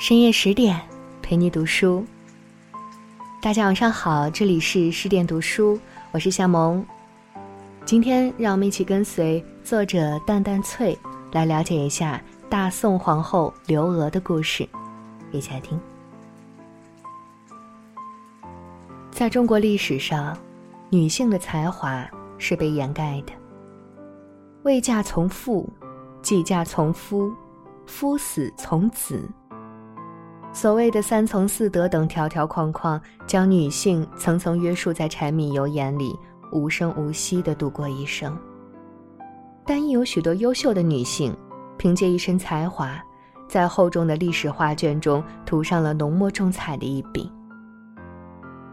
深夜十点，陪你读书。大家晚上好，这里是十点读书，我是夏萌。今天让我们一起跟随作者淡淡翠来了解一下大宋皇后刘娥的故事，一起来听。在中国历史上，女性的才华是被掩盖的。未嫁从父，既嫁从夫，夫死从子。所谓的三从四德等条条框框，将女性层层约束在柴米油盐里，无声无息地度过一生。但亦有许多优秀的女性，凭借一身才华，在厚重的历史画卷中涂上了浓墨重彩的一笔。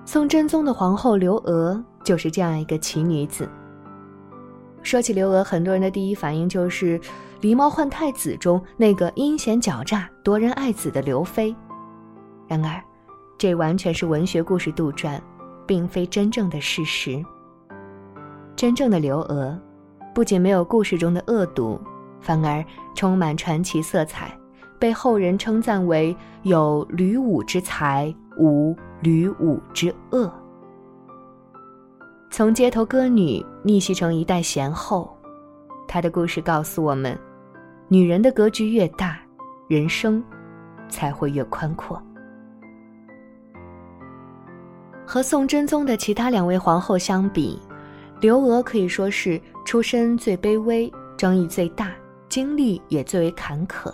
宋真宗的皇后刘娥就是这样一个奇女子。说起刘娥，很多人的第一反应就是《狸猫换太子》中那个阴险狡诈、夺人爱子的刘妃。然而，这完全是文学故事杜撰，并非真正的事实。真正的刘娥，不仅没有故事中的恶毒，反而充满传奇色彩，被后人称赞为有吕武之才，无吕武之恶。从街头歌女逆袭成一代贤后，她的故事告诉我们：女人的格局越大，人生才会越宽阔。和宋真宗的其他两位皇后相比，刘娥可以说是出身最卑微、争议最大、经历也最为坎坷。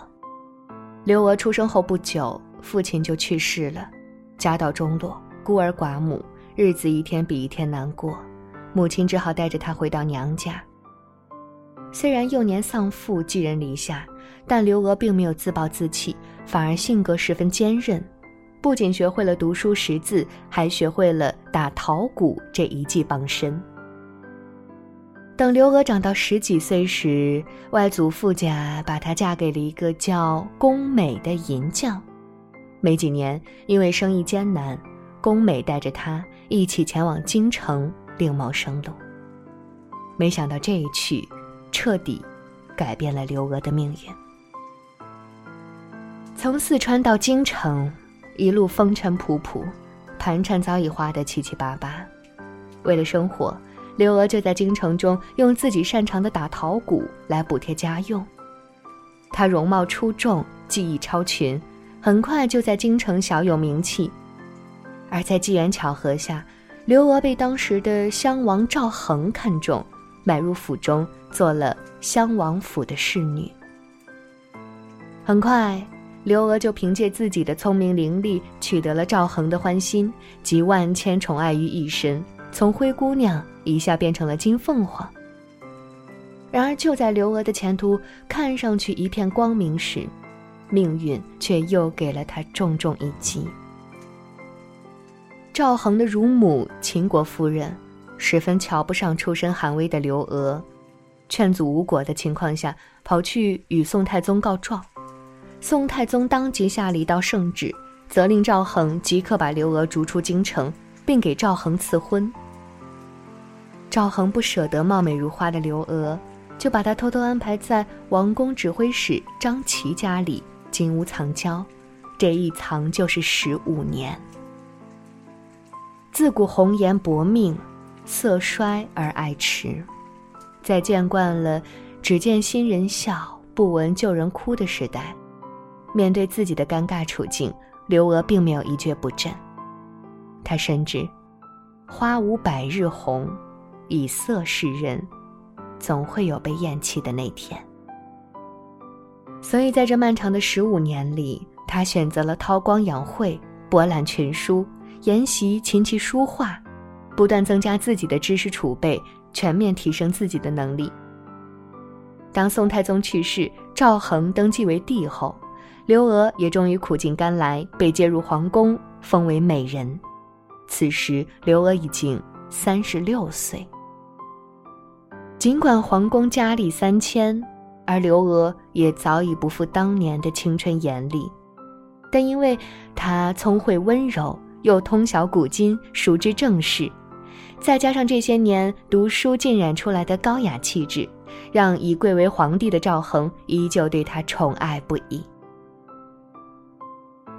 刘娥出生后不久，父亲就去世了，家道中落，孤儿寡母，日子一天比一天难过。母亲只好带着她回到娘家。虽然幼年丧父，寄人篱下，但刘娥并没有自暴自弃，反而性格十分坚韧。不仅学会了读书识字，还学会了打陶鼓这一技傍身。等刘娥长到十几岁时，外祖父家把她嫁给了一个叫宫美的银匠。没几年，因为生意艰难，宫美带着她一起前往京城另谋生路。没想到这一去，彻底改变了刘娥的命运。从四川到京城。一路风尘仆仆，盘缠早已花得七七八八。为了生活，刘娥就在京城中用自己擅长的打陶鼓来补贴家用。她容貌出众，技艺超群，很快就在京城小有名气。而在机缘巧合下，刘娥被当时的襄王赵恒看中，买入府中做了襄王府的侍女。很快。刘娥就凭借自己的聪明伶俐，取得了赵恒的欢心，集万千宠爱于一身，从灰姑娘一下变成了金凤凰。然而，就在刘娥的前途看上去一片光明时，命运却又给了她重重一击。赵恒的乳母秦国夫人，十分瞧不上出身寒微的刘娥，劝阻无果的情况下，跑去与宋太宗告状。宋太宗当即下了一道圣旨，责令赵恒即刻把刘娥逐出京城，并给赵恒赐婚。赵恒不舍得貌美如花的刘娥，就把她偷偷安排在王宫指挥使张琪家里金屋藏娇，这一藏就是十五年。自古红颜薄命，色衰而爱弛，在见惯了只见新人笑，不闻旧人哭的时代。面对自己的尴尬处境，刘娥并没有一蹶不振。她深知，花无百日红，以色示人，总会有被厌弃的那天。所以，在这漫长的十五年里，她选择了韬光养晦，博览群书，研习琴棋书画，不断增加自己的知识储备，全面提升自己的能力。当宋太宗去世，赵恒登基为帝后。刘娥也终于苦尽甘来，被接入皇宫，封为美人。此时，刘娥已经三十六岁。尽管皇宫佳丽三千，而刘娥也早已不复当年的青春艳丽，但因为她聪慧温柔，又通晓古今，熟知政事，再加上这些年读书浸染出来的高雅气质，让已贵为皇帝的赵恒依旧对她宠爱不已。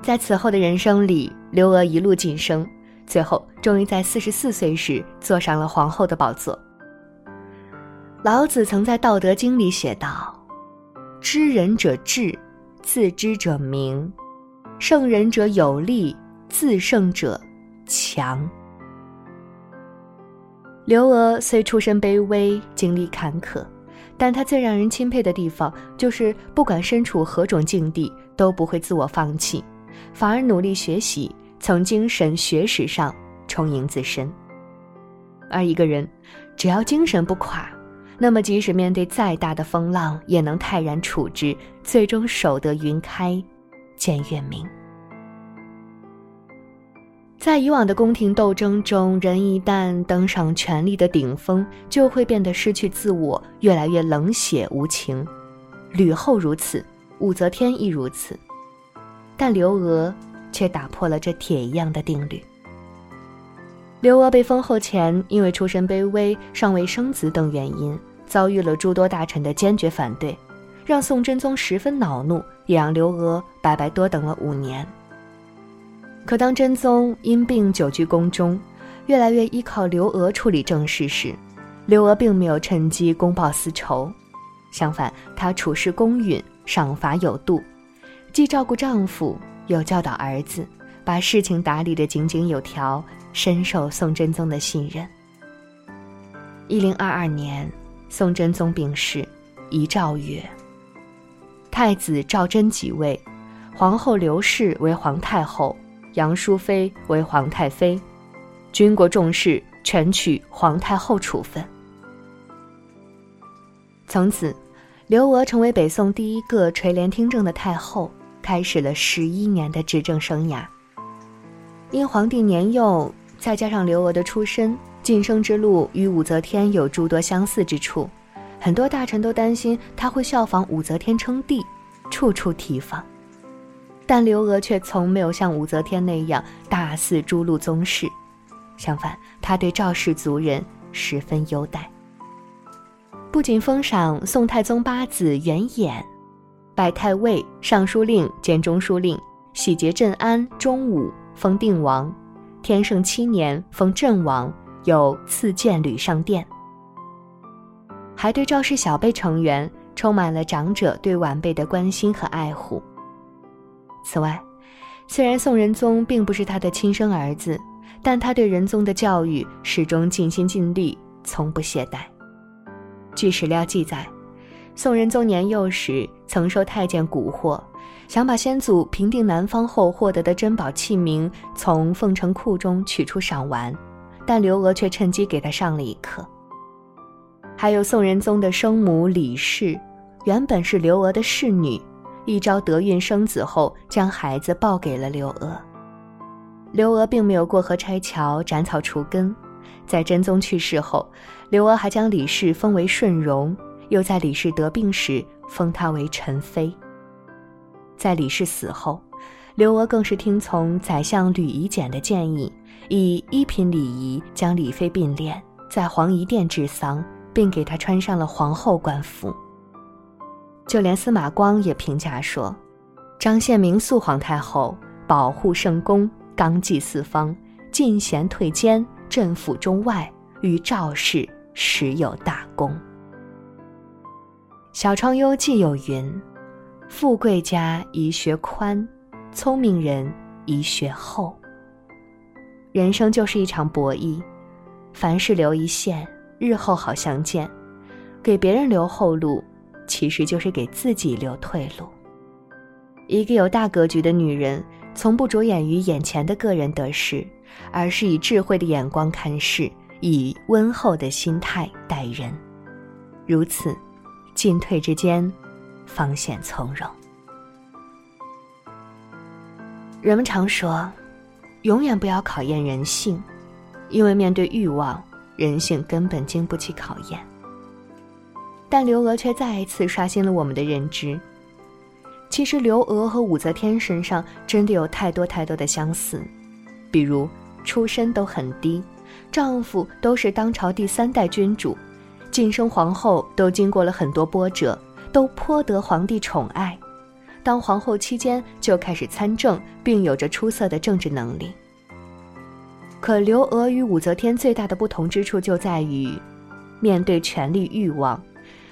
在此后的人生里，刘娥一路晋升，最后终于在四十四岁时坐上了皇后的宝座。老子曾在《道德经》里写道：“知人者智，自知者明；胜人者有力，自胜者强。”刘娥虽出身卑微，经历坎坷，但她最让人钦佩的地方就是，不管身处何种境地，都不会自我放弃，反而努力学习，从精神学识上充盈自身。而一个人，只要精神不垮，那么即使面对再大的风浪，也能泰然处之，最终守得云开见月明。在以往的宫廷斗争中，人一旦登上权力的顶峰，就会变得失去自我，越来越冷血无情。吕后如此，武则天亦如此。但刘娥却打破了这铁一样的定律。刘娥被封后前，因为出身卑微、尚未生子等原因，遭遇了诸多大臣的坚决反对，让宋真宗十分恼怒，也让刘娥白白多等了五年。可当真宗因病久居宫中，越来越依靠刘娥处理政事时，刘娥并没有趁机公报私仇，相反，她处事公允，赏罚有度，既照顾丈夫，又教导儿子，把事情打理得井井有条，深受宋真宗的信任。一零二二年，宋真宗病逝，遗诏曰：“太子赵祯即位，皇后刘氏为皇太后。”杨淑妃为皇太妃，军国重事全取皇太后处分。从此，刘娥成为北宋第一个垂帘听政的太后，开始了十一年的执政生涯。因皇帝年幼，再加上刘娥的出身，晋升之路与武则天有诸多相似之处，很多大臣都担心她会效仿武则天称帝，处处提防。但刘娥却从没有像武则天那样大肆诛戮宗室，相反，她对赵氏族人十分优待。不仅封赏宋太宗八子元衍，拜太尉、尚书令兼中书令，喜结镇安、中武，封定王；天圣七年封镇王，有赐剑履上殿。还对赵氏小辈成员充满了长者对晚辈的关心和爱护。此外，虽然宋仁宗并不是他的亲生儿子，但他对仁宗的教育始终尽心尽力，从不懈怠。据史料记载，宋仁宗年幼时曾受太监蛊惑，想把先祖平定南方后获得的珍宝器皿从凤城库中取出赏玩，但刘娥却趁机给他上了一课。还有宋仁宗的生母李氏，原本是刘娥的侍女。一朝得孕生子后，将孩子抱给了刘娥。刘娥并没有过河拆桥、斩草除根，在真宗去世后，刘娥还将李氏封为顺容，又在李氏得病时封她为陈妃。在李氏死后，刘娥更是听从宰相吕夷简的建议，以一品礼仪将李妃并殓，在皇仪殿治丧，并给她穿上了皇后冠服。就连司马光也评价说：“张献明肃皇太后，保护圣宫，纲纪四方，进贤退奸，镇抚中外，与赵氏实有大功。”《小窗幽记》有云：“富贵家宜学宽，聪明人宜学厚。”人生就是一场博弈，凡事留一线，日后好相见；给别人留后路。其实就是给自己留退路。一个有大格局的女人，从不着眼于眼前的个人得失，而是以智慧的眼光看事，以温厚的心态待人。如此，进退之间，方显从容。人们常说，永远不要考验人性，因为面对欲望，人性根本经不起考验。但刘娥却再一次刷新了我们的认知。其实刘娥和武则天身上真的有太多太多的相似，比如出身都很低，丈夫都是当朝第三代君主，晋升皇后都经过了很多波折，都颇得皇帝宠爱，当皇后期间就开始参政，并有着出色的政治能力。可刘娥与武则天最大的不同之处就在于，面对权力欲望，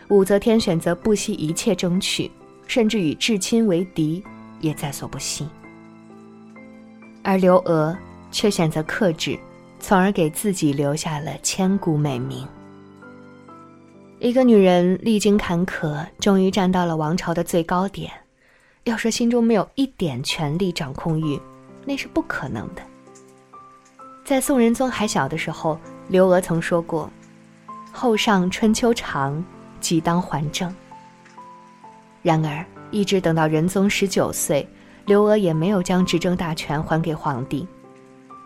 武则天选择不惜一切争取，甚至与至亲为敌也在所不惜。而刘娥却选择克制，从而给自己留下了千古美名。一个女人历经坎坷，终于站到了王朝的最高点，要说心中没有一点权力掌控欲，那是不可能的。在宋仁宗还小的时候，刘娥曾说过：“后上春秋长，即当还政。”然而，一直等到仁宗十九岁，刘娥也没有将执政大权还给皇帝。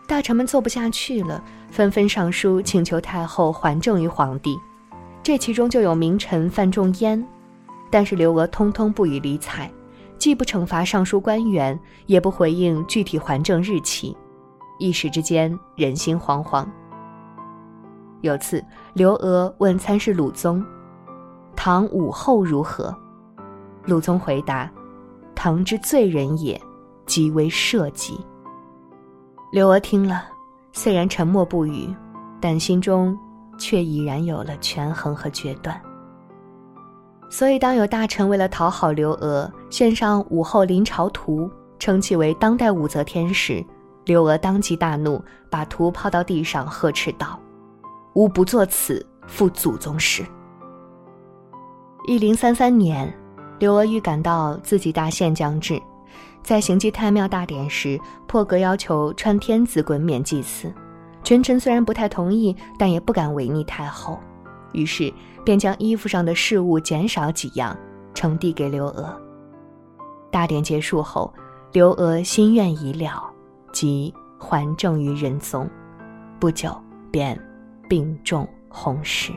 大臣们坐不下去了，纷纷上书请求太后还政于皇帝。这其中就有名臣范仲淹，但是刘娥通通不予理睬，既不惩罚上书官员，也不回应具体还政日期。一时之间，人心惶惶。有次，刘娥问参事鲁宗：“唐武后如何？”鲁宗回答：“唐之罪人也，极为社稷。”刘娥听了，虽然沉默不语，但心中却已然有了权衡和决断。所以，当有大臣为了讨好刘娥，献上武后临朝图，称其为当代武则天时，刘娥当即大怒，把图抛到地上，呵斥道：“吾不作此，负祖宗事。”一零三三年，刘娥预感到自己大限将至，在行祭太庙大典时，破格要求穿天子衮冕祭祀。群臣虽然不太同意，但也不敢违逆太后，于是便将衣服上的饰物减少几样，呈递给刘娥。大典结束后，刘娥心愿已了。即还政于仁宗，不久便病重薨逝。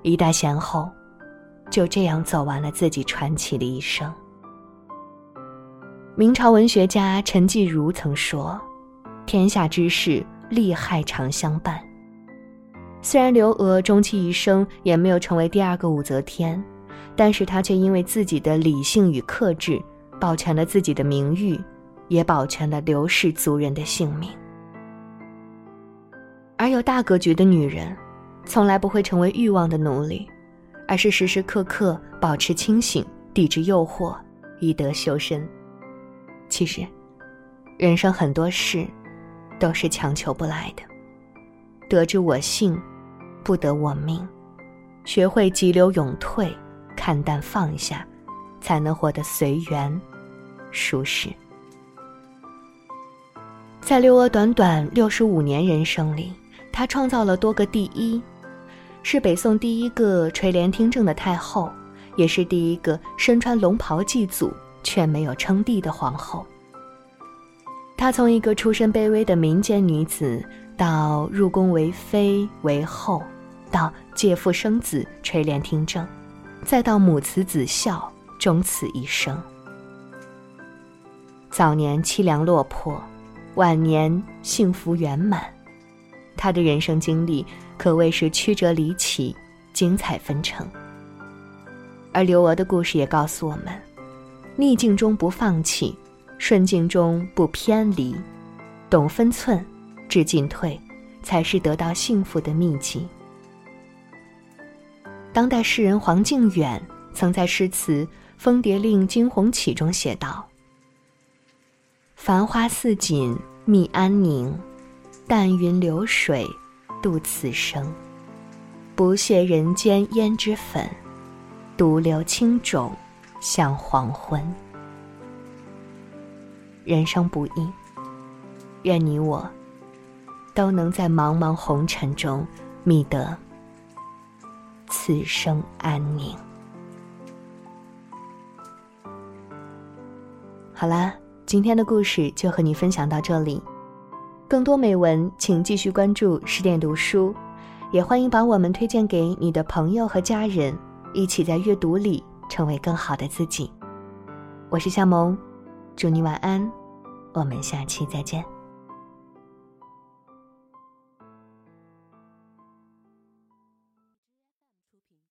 一代贤后就这样走完了自己传奇的一生。明朝文学家陈继儒曾说：“天下之事，利害常相伴。”虽然刘娥终其一生也没有成为第二个武则天，但是她却因为自己的理性与克制，保全了自己的名誉。也保全了刘氏族人的性命。而有大格局的女人，从来不会成为欲望的奴隶，而是时时刻刻保持清醒，抵制诱惑，以德修身。其实，人生很多事，都是强求不来的。得之我幸，不得我命。学会急流勇退，看淡放下，才能活得随缘，舒适。在刘娥短短六十五年人生里，她创造了多个第一，是北宋第一个垂帘听政的太后，也是第一个身穿龙袍祭祖却没有称帝的皇后。她从一个出身卑微的民间女子，到入宫为妃为后，到借腹生子垂帘听政，再到母慈子孝，终此一生。早年凄凉落魄。晚年幸福圆满，他的人生经历可谓是曲折离奇、精彩纷呈。而刘娥的故事也告诉我们：逆境中不放弃，顺境中不偏离，懂分寸、知进退，才是得到幸福的秘籍。当代诗人黄靖远曾在诗词《蜂蝶令惊鸿起》中写道。繁花似锦觅安宁，淡云流水度此生。不屑人间胭脂粉，独留青冢向黄昏。人生不易，愿你我都能在茫茫红尘中觅得此生安宁。好啦。今天的故事就和你分享到这里，更多美文请继续关注十点读书，也欢迎把我们推荐给你的朋友和家人，一起在阅读里成为更好的自己。我是夏萌，祝你晚安，我们下期再见。